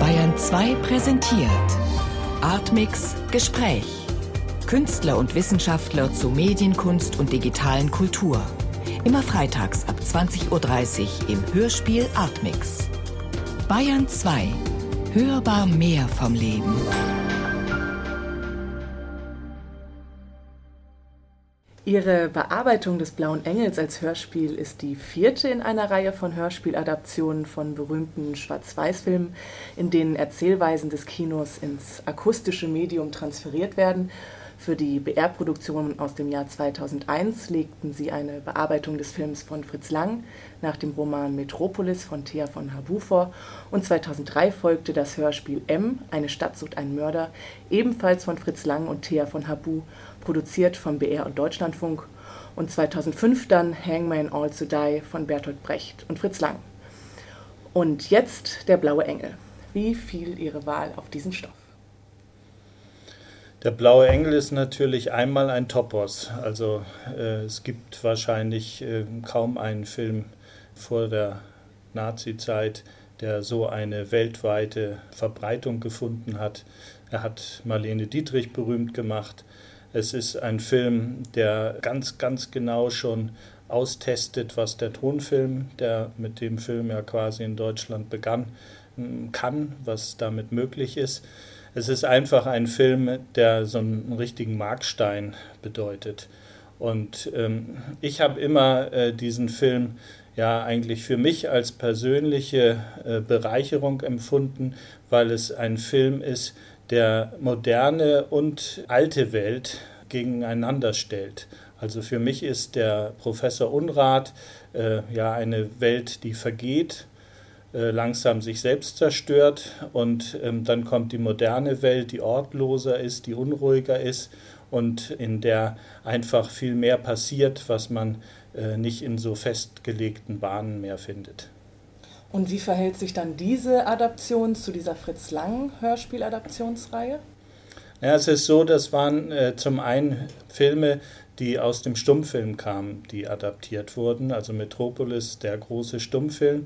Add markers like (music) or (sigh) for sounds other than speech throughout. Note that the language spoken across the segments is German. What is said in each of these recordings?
Bayern 2 präsentiert Artmix Gespräch. Künstler und Wissenschaftler zu Medienkunst und digitalen Kultur. Immer freitags ab 20.30 Uhr im Hörspiel Artmix. Bayern 2. Hörbar mehr vom Leben. Ihre Bearbeitung des Blauen Engels als Hörspiel ist die vierte in einer Reihe von Hörspieladaptionen von berühmten Schwarz-Weiß-Filmen, in denen Erzählweisen des Kinos ins akustische Medium transferiert werden. Für die BR-Produktion aus dem Jahr 2001 legten sie eine Bearbeitung des Films von Fritz Lang nach dem Roman Metropolis von Thea von Habu vor und 2003 folgte das Hörspiel M, Eine Stadt sucht einen Mörder, ebenfalls von Fritz Lang und Thea von Habu produziert vom BR und Deutschlandfunk und 2005 dann Hangman All to Die von Bertolt Brecht und Fritz Lang. Und jetzt der blaue Engel. Wie fiel Ihre Wahl auf diesen Stoff? Der blaue Engel ist natürlich einmal ein Topos. Also äh, es gibt wahrscheinlich äh, kaum einen Film vor der Nazi-Zeit, der so eine weltweite Verbreitung gefunden hat. Er hat Marlene Dietrich berühmt gemacht. Es ist ein Film, der ganz, ganz genau schon austestet, was der Tonfilm, der mit dem Film ja quasi in Deutschland begann, kann, was damit möglich ist. Es ist einfach ein Film, der so einen richtigen Markstein bedeutet. Und ähm, ich habe immer äh, diesen Film ja eigentlich für mich als persönliche äh, Bereicherung empfunden, weil es ein Film ist, der moderne und alte Welt gegeneinander stellt. Also für mich ist der Professor Unrat äh, ja eine Welt, die vergeht, langsam sich selbst zerstört und ähm, dann kommt die moderne Welt, die ortloser ist, die unruhiger ist und in der einfach viel mehr passiert, was man äh, nicht in so festgelegten Bahnen mehr findet. Und wie verhält sich dann diese Adaption zu dieser Fritz Lang Hörspieladaptionsreihe? Ja, es ist so, das waren äh, zum einen Filme, die aus dem Stummfilm kamen, die adaptiert wurden, also Metropolis, der große Stummfilm.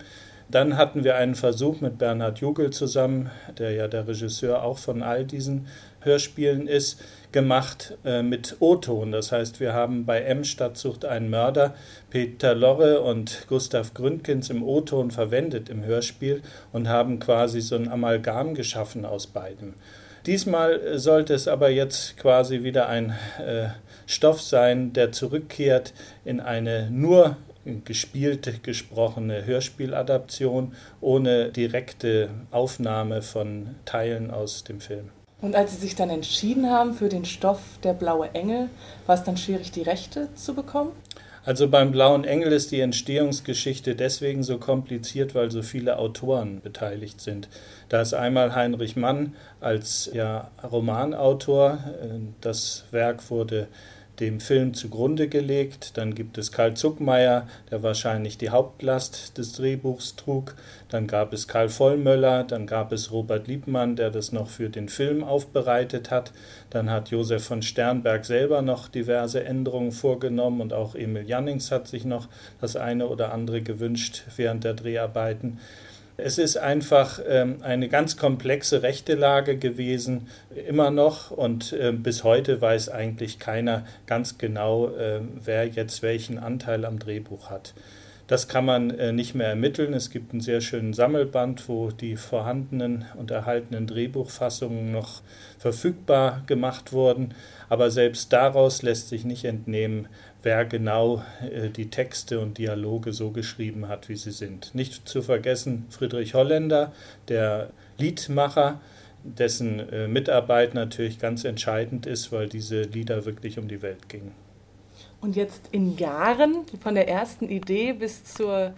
Dann hatten wir einen Versuch mit Bernhard Jugel zusammen, der ja der Regisseur auch von all diesen Hörspielen ist, gemacht äh, mit O-Ton. Das heißt, wir haben bei M Stadtsucht einen Mörder Peter Lorre und Gustav Gründgens im O-Ton verwendet im Hörspiel und haben quasi so ein Amalgam geschaffen aus beidem. Diesmal sollte es aber jetzt quasi wieder ein äh, Stoff sein, der zurückkehrt in eine nur gespielte, gesprochene Hörspieladaption ohne direkte Aufnahme von Teilen aus dem Film. Und als Sie sich dann entschieden haben für den Stoff Der blaue Engel, war es dann schwierig, die Rechte zu bekommen? Also beim Blauen Engel ist die Entstehungsgeschichte deswegen so kompliziert, weil so viele Autoren beteiligt sind. Da ist einmal Heinrich Mann als ja, Romanautor. Das Werk wurde dem Film zugrunde gelegt. Dann gibt es Karl Zuckmeier, der wahrscheinlich die Hauptlast des Drehbuchs trug. Dann gab es Karl Vollmöller, dann gab es Robert Liebmann, der das noch für den Film aufbereitet hat. Dann hat Josef von Sternberg selber noch diverse Änderungen vorgenommen und auch Emil Jannings hat sich noch das eine oder andere gewünscht während der Dreharbeiten. Es ist einfach ähm, eine ganz komplexe Rechtelage gewesen, immer noch. Und äh, bis heute weiß eigentlich keiner ganz genau, äh, wer jetzt welchen Anteil am Drehbuch hat. Das kann man äh, nicht mehr ermitteln. Es gibt einen sehr schönen Sammelband, wo die vorhandenen und erhaltenen Drehbuchfassungen noch verfügbar gemacht wurden. Aber selbst daraus lässt sich nicht entnehmen, wer genau äh, die Texte und Dialoge so geschrieben hat, wie sie sind. Nicht zu vergessen Friedrich Holländer, der Liedmacher, dessen äh, Mitarbeit natürlich ganz entscheidend ist, weil diese Lieder wirklich um die Welt gingen. Und jetzt in Jahren, von der ersten Idee bis zur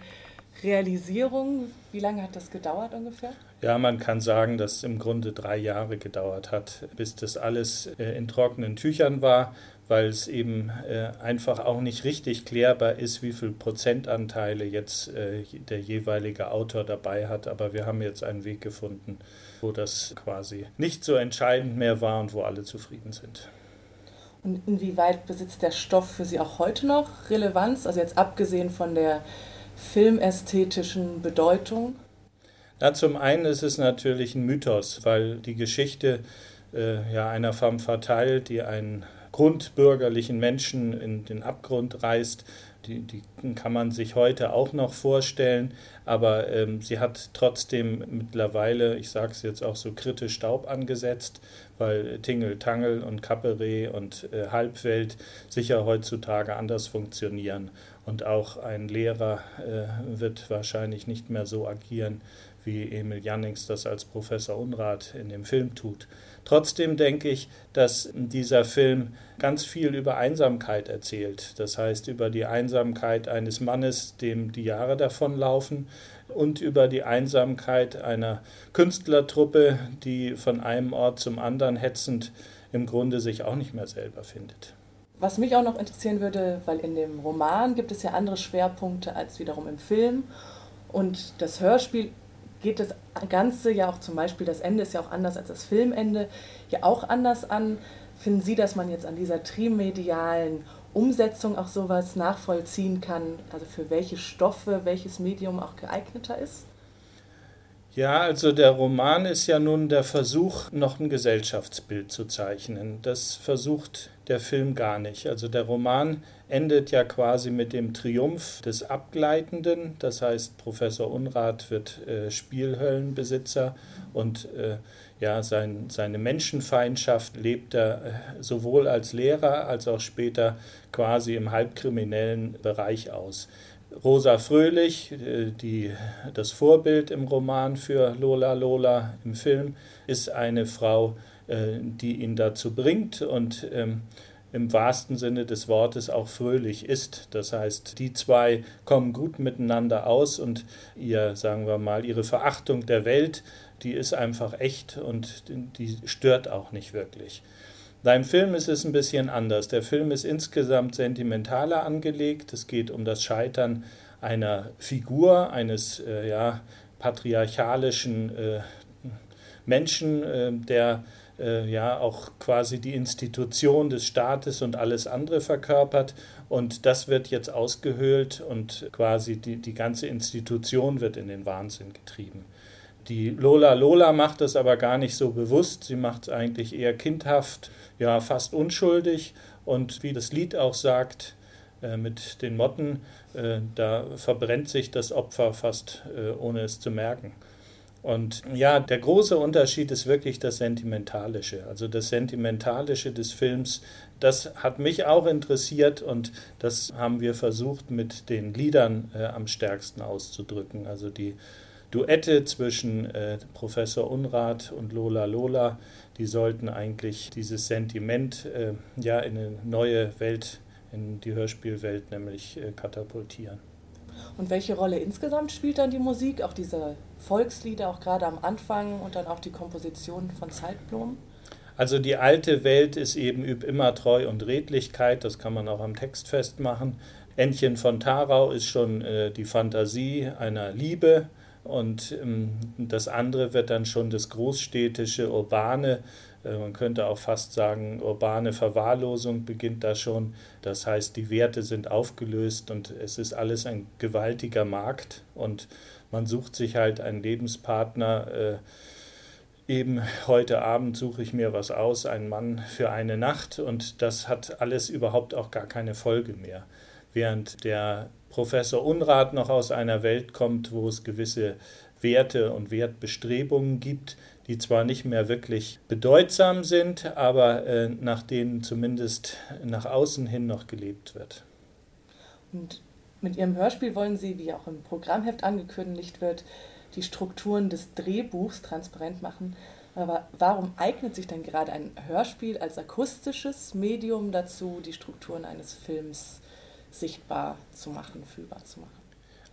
Realisierung, wie lange hat das gedauert ungefähr? Ja, man kann sagen, dass es im Grunde drei Jahre gedauert hat, bis das alles äh, in trockenen Tüchern war, weil es eben äh, einfach auch nicht richtig klärbar ist, wie viel Prozentanteile jetzt äh, der jeweilige Autor dabei hat. Aber wir haben jetzt einen Weg gefunden, wo das quasi nicht so entscheidend mehr war und wo alle zufrieden sind. Und inwieweit besitzt der Stoff für Sie auch heute noch Relevanz? Also jetzt abgesehen von der filmästhetischen Bedeutung? Na, zum einen ist es natürlich ein Mythos, weil die Geschichte äh, ja, einer femme fatale, die einen grundbürgerlichen Menschen in den Abgrund reißt, die, die kann man sich heute auch noch vorstellen, aber ähm, sie hat trotzdem mittlerweile, ich sage es jetzt auch so kritisch, Staub angesetzt, weil Tingle, Tangel und Kappere und äh, Halbwelt sicher heutzutage anders funktionieren. Und auch ein Lehrer äh, wird wahrscheinlich nicht mehr so agieren, wie Emil Jannings das als Professor Unrat in dem Film tut. Trotzdem denke ich, dass dieser Film ganz viel über Einsamkeit erzählt. Das heißt, über die Einsamkeit eines Mannes, dem die Jahre davonlaufen, und über die Einsamkeit einer Künstlertruppe, die von einem Ort zum anderen hetzend im Grunde sich auch nicht mehr selber findet. Was mich auch noch interessieren würde, weil in dem Roman gibt es ja andere Schwerpunkte als wiederum im Film. Und das Hörspiel geht das Ganze ja auch zum Beispiel, das Ende ist ja auch anders als das Filmende, ja auch anders an. Finden Sie, dass man jetzt an dieser trimedialen Umsetzung auch sowas nachvollziehen kann, also für welche Stoffe welches Medium auch geeigneter ist? Ja, also der Roman ist ja nun der Versuch, noch ein Gesellschaftsbild zu zeichnen. Das versucht der Film gar nicht. Also der Roman endet ja quasi mit dem Triumph des Abgleitenden. Das heißt, Professor Unrat wird äh, Spielhöllenbesitzer und äh, ja, sein, seine Menschenfeindschaft lebt er äh, sowohl als Lehrer als auch später quasi im halbkriminellen Bereich aus. Rosa Fröhlich, äh, die, das Vorbild im Roman für Lola Lola im Film, ist eine Frau, die ihn dazu bringt und ähm, im wahrsten Sinne des Wortes auch fröhlich ist. Das heißt, die zwei kommen gut miteinander aus und ihr, sagen wir mal, ihre Verachtung der Welt, die ist einfach echt und die stört auch nicht wirklich. Beim Film ist es ein bisschen anders. Der Film ist insgesamt sentimentaler angelegt. Es geht um das Scheitern einer Figur, eines äh, ja, patriarchalischen äh, Menschen, äh, der äh, ja auch quasi die Institution des Staates und alles andere verkörpert. Und das wird jetzt ausgehöhlt und quasi die, die ganze Institution wird in den Wahnsinn getrieben. Die Lola Lola macht das aber gar nicht so bewusst. Sie macht es eigentlich eher kindhaft, ja, fast unschuldig. Und wie das Lied auch sagt, äh, mit den Motten, äh, da verbrennt sich das Opfer fast äh, ohne es zu merken. Und ja, der große Unterschied ist wirklich das Sentimentalische. Also das Sentimentalische des Films, das hat mich auch interessiert und das haben wir versucht mit den Liedern äh, am stärksten auszudrücken. Also die Duette zwischen äh, Professor Unrat und Lola Lola, die sollten eigentlich dieses Sentiment äh, ja in eine neue Welt, in die Hörspielwelt nämlich äh, katapultieren. Und welche Rolle insgesamt spielt dann die Musik, auch diese Volkslieder, auch gerade am Anfang und dann auch die Komposition von Zeitblumen? Also die alte Welt ist eben üb immer Treu und Redlichkeit, das kann man auch am Text festmachen. Entchen von Tarau ist schon äh, die Fantasie einer Liebe, und ähm, das andere wird dann schon das großstädtische, urbane, man könnte auch fast sagen, urbane Verwahrlosung beginnt da schon. Das heißt, die Werte sind aufgelöst und es ist alles ein gewaltiger Markt und man sucht sich halt einen Lebenspartner. Äh, eben heute Abend suche ich mir was aus, einen Mann für eine Nacht und das hat alles überhaupt auch gar keine Folge mehr. Während der Professor Unrat noch aus einer Welt kommt, wo es gewisse Werte und Wertbestrebungen gibt, die zwar nicht mehr wirklich bedeutsam sind, aber äh, nach denen zumindest nach außen hin noch gelebt wird. Und mit Ihrem Hörspiel wollen Sie, wie auch im Programmheft angekündigt wird, die Strukturen des Drehbuchs transparent machen. Aber warum eignet sich denn gerade ein Hörspiel als akustisches Medium dazu, die Strukturen eines Films sichtbar zu machen, fühlbar zu machen.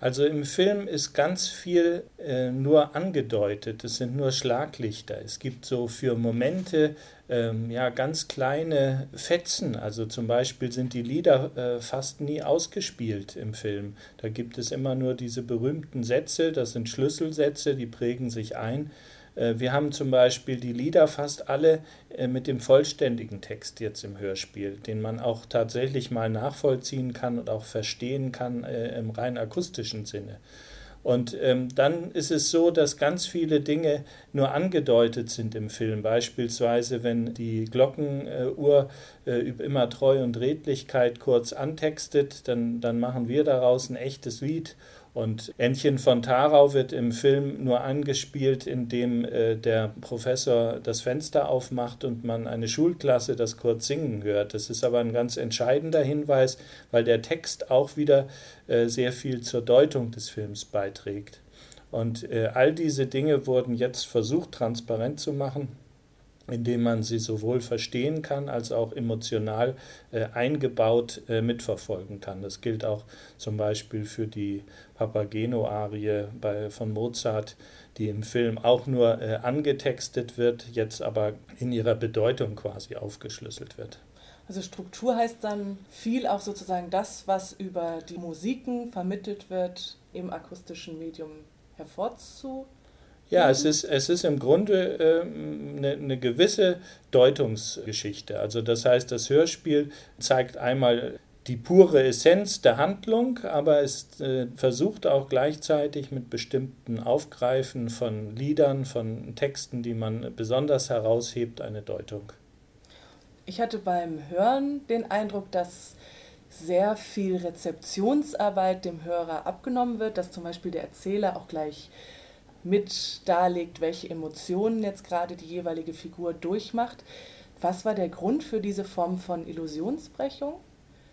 Also im Film ist ganz viel äh, nur angedeutet, es sind nur Schlaglichter. Es gibt so für Momente ähm, ja ganz kleine Fetzen. Also zum Beispiel sind die Lieder äh, fast nie ausgespielt im Film. Da gibt es immer nur diese berühmten Sätze, das sind Schlüsselsätze, die prägen sich ein. Äh, wir haben zum Beispiel die Lieder fast alle äh, mit dem vollständigen Text jetzt im Hörspiel, den man auch tatsächlich mal nachvollziehen kann und auch verstehen kann äh, im rein akustischen Sinne. Und ähm, dann ist es so, dass ganz viele Dinge nur angedeutet sind im Film. Beispielsweise, wenn die Glockenuhr äh, über immer Treu und Redlichkeit kurz antextet, dann, dann machen wir daraus ein echtes Lied. Und Entchen von Tarau wird im Film nur angespielt, indem äh, der Professor das Fenster aufmacht und man eine Schulklasse das kurz singen hört. Das ist aber ein ganz entscheidender Hinweis, weil der Text auch wieder äh, sehr viel zur Deutung des Films beiträgt. Und äh, all diese Dinge wurden jetzt versucht transparent zu machen indem man sie sowohl verstehen kann als auch emotional äh, eingebaut äh, mitverfolgen kann. Das gilt auch zum Beispiel für die Papageno-Arie von Mozart, die im Film auch nur äh, angetextet wird, jetzt aber in ihrer Bedeutung quasi aufgeschlüsselt wird. Also Struktur heißt dann viel auch sozusagen das, was über die Musiken vermittelt wird, im akustischen Medium hervorzuheben ja, es ist, es ist im Grunde eine, eine gewisse Deutungsgeschichte. Also das heißt, das Hörspiel zeigt einmal die pure Essenz der Handlung, aber es äh, versucht auch gleichzeitig mit bestimmten Aufgreifen von Liedern, von Texten, die man besonders heraushebt, eine Deutung. Ich hatte beim Hören den Eindruck, dass sehr viel Rezeptionsarbeit dem Hörer abgenommen wird, dass zum Beispiel der Erzähler auch gleich mit darlegt, welche Emotionen jetzt gerade die jeweilige Figur durchmacht. Was war der Grund für diese Form von Illusionsbrechung?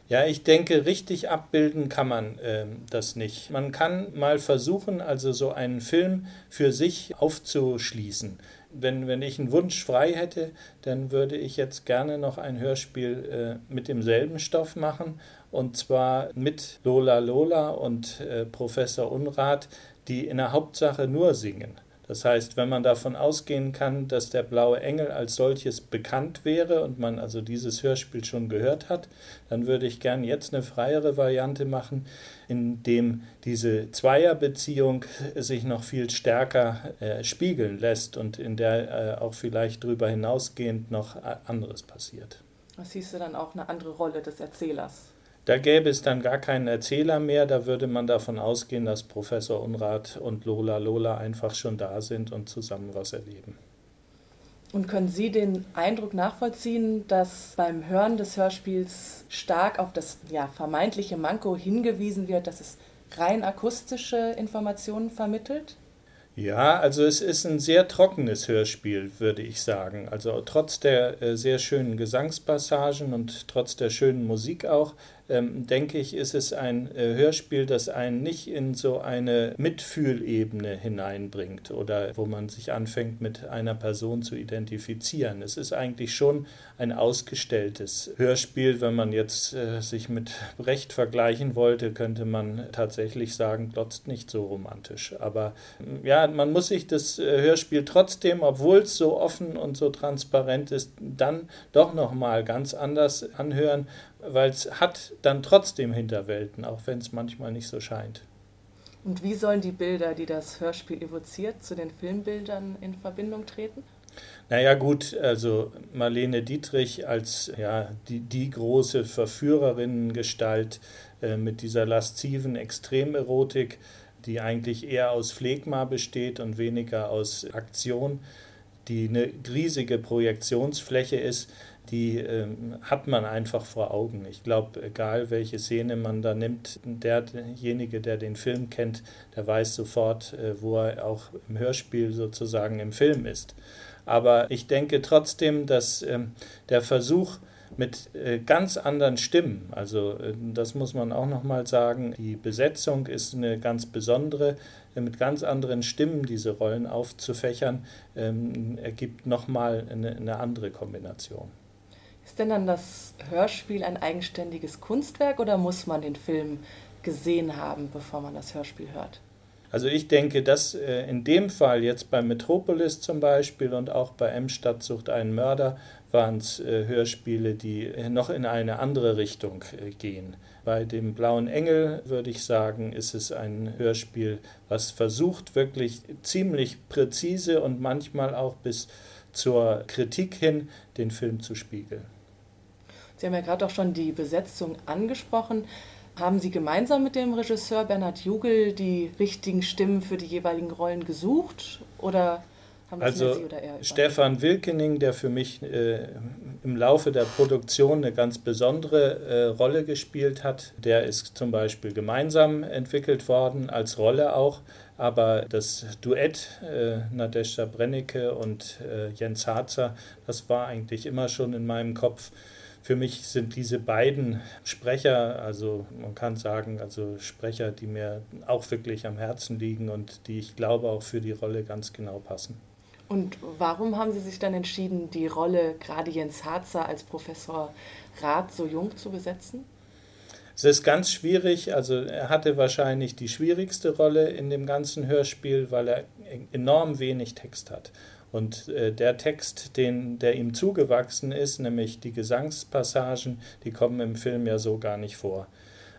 Ja, ich denke, richtig abbilden kann man äh, das nicht. Man kann mal versuchen, also so einen Film für sich aufzuschließen. Wenn, wenn ich einen Wunsch frei hätte, dann würde ich jetzt gerne noch ein Hörspiel äh, mit demselben Stoff machen. Und zwar mit Lola Lola und äh, Professor Unrat, die in der Hauptsache nur singen. Das heißt, wenn man davon ausgehen kann, dass der blaue Engel als solches bekannt wäre und man also dieses Hörspiel schon gehört hat, dann würde ich gern jetzt eine freiere Variante machen, in dem diese Zweierbeziehung sich noch viel stärker äh, spiegeln lässt und in der äh, auch vielleicht darüber hinausgehend noch äh, anderes passiert. Was siehst du dann auch eine andere Rolle des Erzählers? Da gäbe es dann gar keinen Erzähler mehr, da würde man davon ausgehen, dass Professor Unrat und Lola Lola einfach schon da sind und zusammen was erleben. Und können Sie den Eindruck nachvollziehen, dass beim Hören des Hörspiels stark auf das ja, vermeintliche Manko hingewiesen wird, dass es rein akustische Informationen vermittelt? Ja, also es ist ein sehr trockenes Hörspiel, würde ich sagen. Also trotz der äh, sehr schönen Gesangspassagen und trotz der schönen Musik auch, ähm, denke ich, ist es ein äh, Hörspiel, das einen nicht in so eine Mitfühlebene hineinbringt oder wo man sich anfängt, mit einer Person zu identifizieren. Es ist eigentlich schon ein ausgestelltes Hörspiel. Wenn man jetzt äh, sich mit Brecht vergleichen wollte, könnte man tatsächlich sagen, glotzt nicht so romantisch. Aber ja, man muss sich das äh, Hörspiel trotzdem, obwohl es so offen und so transparent ist, dann doch nochmal ganz anders anhören weil es hat dann trotzdem Hinterwelten, auch wenn es manchmal nicht so scheint. Und wie sollen die Bilder, die das Hörspiel evoziert, zu den Filmbildern in Verbindung treten? Naja gut, also Marlene Dietrich als ja, die, die große Verführerinnengestalt äh, mit dieser lasziven Extremerotik, die eigentlich eher aus Phlegma besteht und weniger aus Aktion, die eine riesige Projektionsfläche ist, die ähm, hat man einfach vor Augen. Ich glaube, egal welche Szene man da nimmt, derjenige, der den Film kennt, der weiß sofort, äh, wo er auch im Hörspiel sozusagen im Film ist. Aber ich denke trotzdem, dass ähm, der Versuch, mit äh, ganz anderen Stimmen. Also äh, das muss man auch nochmal sagen. Die Besetzung ist eine ganz besondere, mit ganz anderen Stimmen diese Rollen aufzufächern, ähm, ergibt nochmal eine, eine andere Kombination. Ist denn dann das Hörspiel ein eigenständiges Kunstwerk oder muss man den Film gesehen haben, bevor man das Hörspiel hört? Also ich denke, dass äh, in dem Fall jetzt bei Metropolis zum Beispiel und auch bei M Stadt sucht einen Mörder waren es äh, Hörspiele, die äh, noch in eine andere Richtung gehen. Bei dem Blauen Engel würde ich sagen, ist es ein Hörspiel, was versucht wirklich ziemlich präzise und manchmal auch bis zur Kritik hin den Film zu spiegeln. Sie haben ja gerade auch schon die Besetzung angesprochen. Haben Sie gemeinsam mit dem Regisseur Bernhard Jugel die richtigen Stimmen für die jeweiligen Rollen gesucht oder haben also Sie oder er Stefan Wilkening, der für mich äh, im Laufe der Produktion eine ganz besondere äh, Rolle gespielt hat, der ist zum Beispiel gemeinsam entwickelt worden, als Rolle auch. Aber das Duett äh, Nadezhda Brennecke und äh, Jens Harzer, das war eigentlich immer schon in meinem Kopf für mich sind diese beiden Sprecher, also man kann sagen, also Sprecher, die mir auch wirklich am Herzen liegen und die ich glaube auch für die Rolle ganz genau passen. Und warum haben Sie sich dann entschieden, die Rolle gerade Jens Harzer als Professor Rath so jung zu besetzen? Es ist ganz schwierig, also er hatte wahrscheinlich die schwierigste Rolle in dem ganzen Hörspiel, weil er enorm wenig Text hat. Und äh, der Text, den, der ihm zugewachsen ist, nämlich die Gesangspassagen, die kommen im Film ja so gar nicht vor.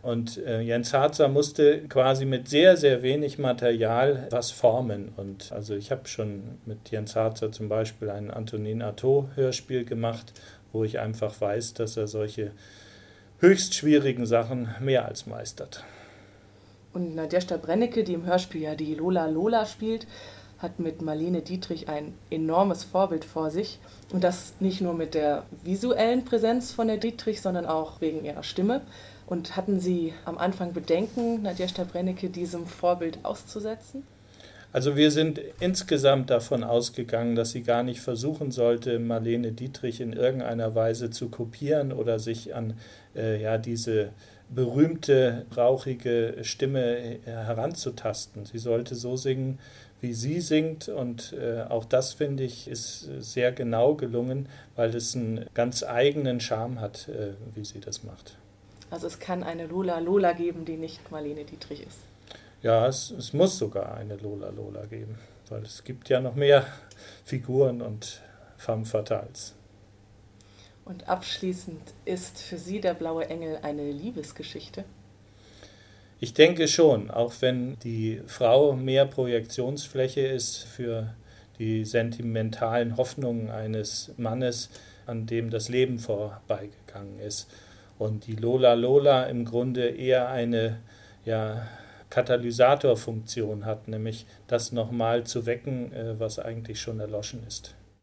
Und äh, Jens Harzer musste quasi mit sehr, sehr wenig Material was formen. Und also ich habe schon mit Jens Harzer zum Beispiel ein Antonin Artaud-Hörspiel gemacht, wo ich einfach weiß, dass er solche höchst schwierigen Sachen mehr als meistert. Und Nadja Brennecke, die im Hörspiel ja die Lola Lola spielt, hat mit Marlene Dietrich ein enormes Vorbild vor sich. Und das nicht nur mit der visuellen Präsenz von der Dietrich, sondern auch wegen ihrer Stimme. Und hatten Sie am Anfang Bedenken, Nadja Brennecke diesem Vorbild auszusetzen? Also wir sind insgesamt davon ausgegangen, dass sie gar nicht versuchen sollte, Marlene Dietrich in irgendeiner Weise zu kopieren oder sich an äh, ja, diese berühmte, rauchige Stimme äh, heranzutasten. Sie sollte so singen, wie sie singt. Und äh, auch das, finde ich, ist sehr genau gelungen, weil es einen ganz eigenen Charme hat, äh, wie sie das macht. Also es kann eine Lola Lola geben, die nicht Marlene Dietrich ist. Ja, es, es muss sogar eine Lola Lola geben, weil es gibt ja noch mehr (laughs) Figuren und femme fatales. Und abschließend ist für Sie der blaue Engel eine Liebesgeschichte? Ich denke schon, auch wenn die Frau mehr Projektionsfläche ist für die sentimentalen Hoffnungen eines Mannes, an dem das Leben vorbeigegangen ist. Und die Lola Lola im Grunde eher eine ja, Katalysatorfunktion hat, nämlich das nochmal zu wecken, äh, was eigentlich schon erloschen ist.